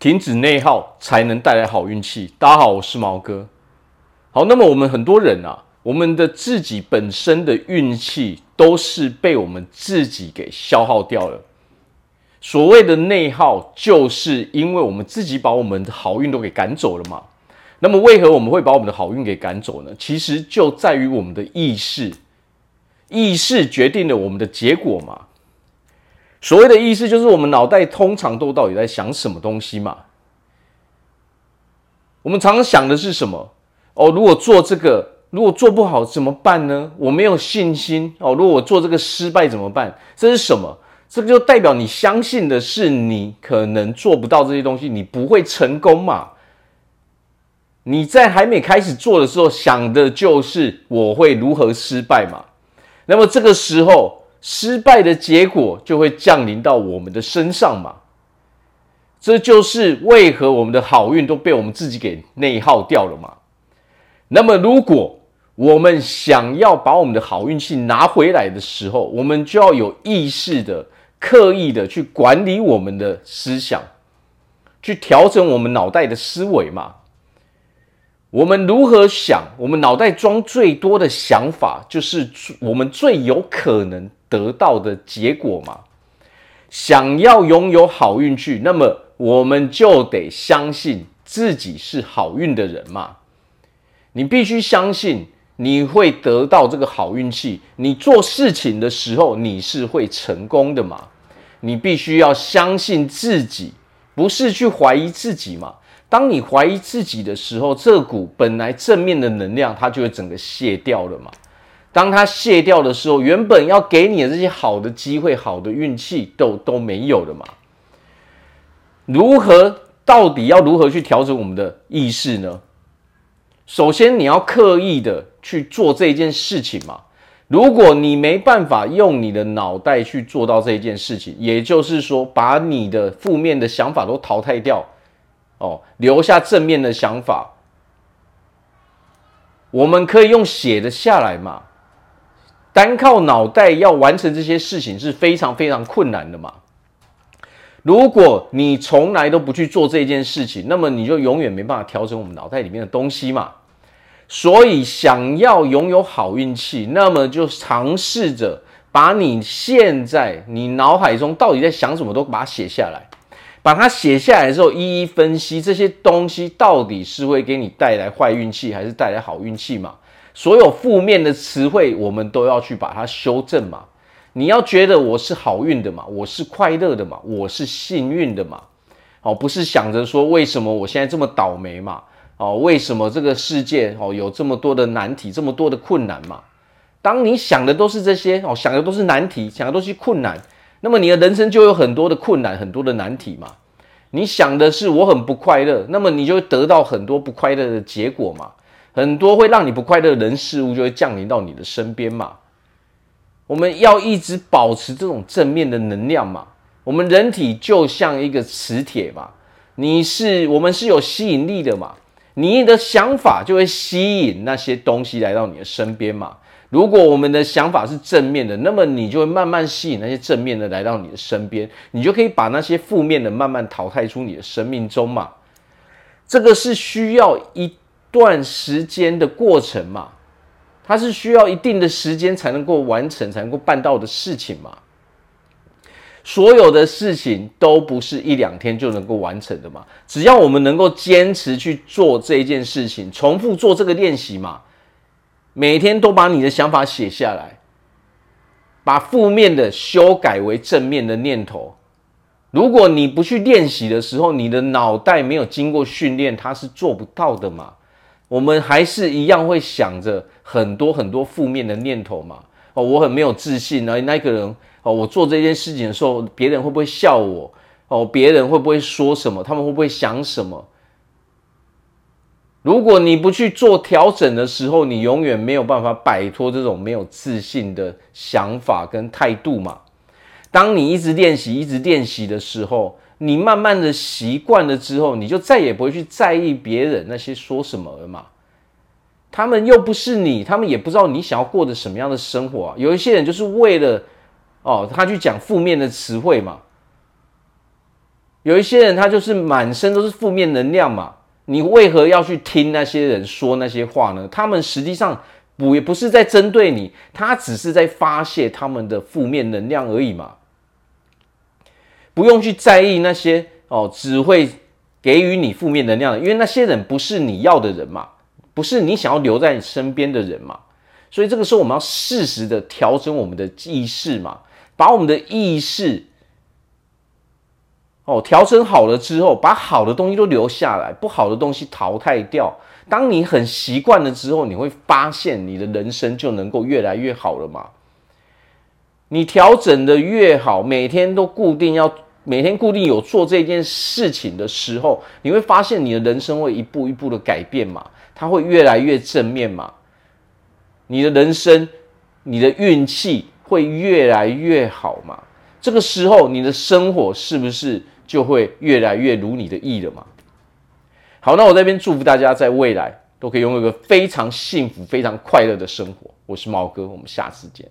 停止内耗才能带来好运气。大家好，我是毛哥。好，那么我们很多人啊，我们的自己本身的运气都是被我们自己给消耗掉了。所谓的内耗，就是因为我们自己把我们的好运都给赶走了嘛。那么，为何我们会把我们的好运给赶走呢？其实就在于我们的意识，意识决定了我们的结果嘛。所谓的意识，就是我们脑袋通常都到底在想什么东西嘛？我们常常想的是什么？哦，如果做这个，如果做不好怎么办呢？我没有信心哦。如果我做这个失败怎么办？这是什么？这个就代表你相信的是你可能做不到这些东西，你不会成功嘛？你在还没开始做的时候想的就是我会如何失败嘛？那么这个时候。失败的结果就会降临到我们的身上嘛，这就是为何我们的好运都被我们自己给内耗掉了嘛。那么，如果我们想要把我们的好运气拿回来的时候，我们就要有意识的、刻意的去管理我们的思想，去调整我们脑袋的思维嘛。我们如何想？我们脑袋装最多的想法，就是我们最有可能得到的结果嘛。想要拥有好运气，那么我们就得相信自己是好运的人嘛。你必须相信你会得到这个好运气，你做事情的时候你是会成功的嘛。你必须要相信自己，不是去怀疑自己嘛。当你怀疑自己的时候，这股本来正面的能量，它就会整个卸掉了嘛。当它卸掉的时候，原本要给你的这些好的机会、好的运气都都没有了嘛。如何？到底要如何去调整我们的意识呢？首先，你要刻意的去做这件事情嘛。如果你没办法用你的脑袋去做到这件事情，也就是说，把你的负面的想法都淘汰掉。哦，留下正面的想法，我们可以用写的下来嘛。单靠脑袋要完成这些事情是非常非常困难的嘛。如果你从来都不去做这件事情，那么你就永远没办法调整我们脑袋里面的东西嘛。所以，想要拥有好运气，那么就尝试着把你现在你脑海中到底在想什么都把它写下来。把它写下来之后，一一分析这些东西到底是会给你带来坏运气，还是带来好运气嘛？所有负面的词汇，我们都要去把它修正嘛。你要觉得我是好运的嘛，我是快乐的嘛，我是幸运的嘛。哦，不是想着说为什么我现在这么倒霉嘛？哦，为什么这个世界哦有这么多的难题，这么多的困难嘛？当你想的都是这些哦，想的都是难题，想的都是困难。那么你的人生就有很多的困难，很多的难题嘛。你想的是我很不快乐，那么你就得到很多不快乐的结果嘛。很多会让你不快乐的人事物就会降临到你的身边嘛。我们要一直保持这种正面的能量嘛。我们人体就像一个磁铁嘛，你是我们是有吸引力的嘛。你的想法就会吸引那些东西来到你的身边嘛。如果我们的想法是正面的，那么你就会慢慢吸引那些正面的来到你的身边，你就可以把那些负面的慢慢淘汰出你的生命中嘛。这个是需要一段时间的过程嘛，它是需要一定的时间才能够完成、才能够办到的事情嘛。所有的事情都不是一两天就能够完成的嘛，只要我们能够坚持去做这一件事情，重复做这个练习嘛。每天都把你的想法写下来，把负面的修改为正面的念头。如果你不去练习的时候，你的脑袋没有经过训练，它是做不到的嘛。我们还是一样会想着很多很多负面的念头嘛。哦，我很没有自信，而那个人哦，我做这件事情的时候，别人会不会笑我？哦，别人会不会说什么？他们会不会想什么？如果你不去做调整的时候，你永远没有办法摆脱这种没有自信的想法跟态度嘛。当你一直练习、一直练习的时候，你慢慢的习惯了之后，你就再也不会去在意别人那些说什么了嘛。他们又不是你，他们也不知道你想要过着什么样的生活啊。有一些人就是为了哦，他去讲负面的词汇嘛。有一些人他就是满身都是负面能量嘛，你为何要去听那些人说那些话呢？他们实际上不也不是在针对你，他只是在发泄他们的负面能量而已嘛。不用去在意那些哦，只会给予你负面能量的，因为那些人不是你要的人嘛，不是你想要留在你身边的人嘛。所以这个时候我们要适时的调整我们的意识嘛，把我们的意识。哦，调整好了之后，把好的东西都留下来，不好的东西淘汰掉。当你很习惯了之后，你会发现你的人生就能够越来越好了嘛。你调整的越好，每天都固定要每天固定有做这件事情的时候，你会发现你的人生会一步一步的改变嘛，它会越来越正面嘛。你的人生，你的运气会越来越好嘛。这个时候，你的生活是不是？就会越来越如你的意了嘛。好，那我这边祝福大家在未来都可以拥有一个非常幸福、非常快乐的生活。我是毛哥，我们下次见。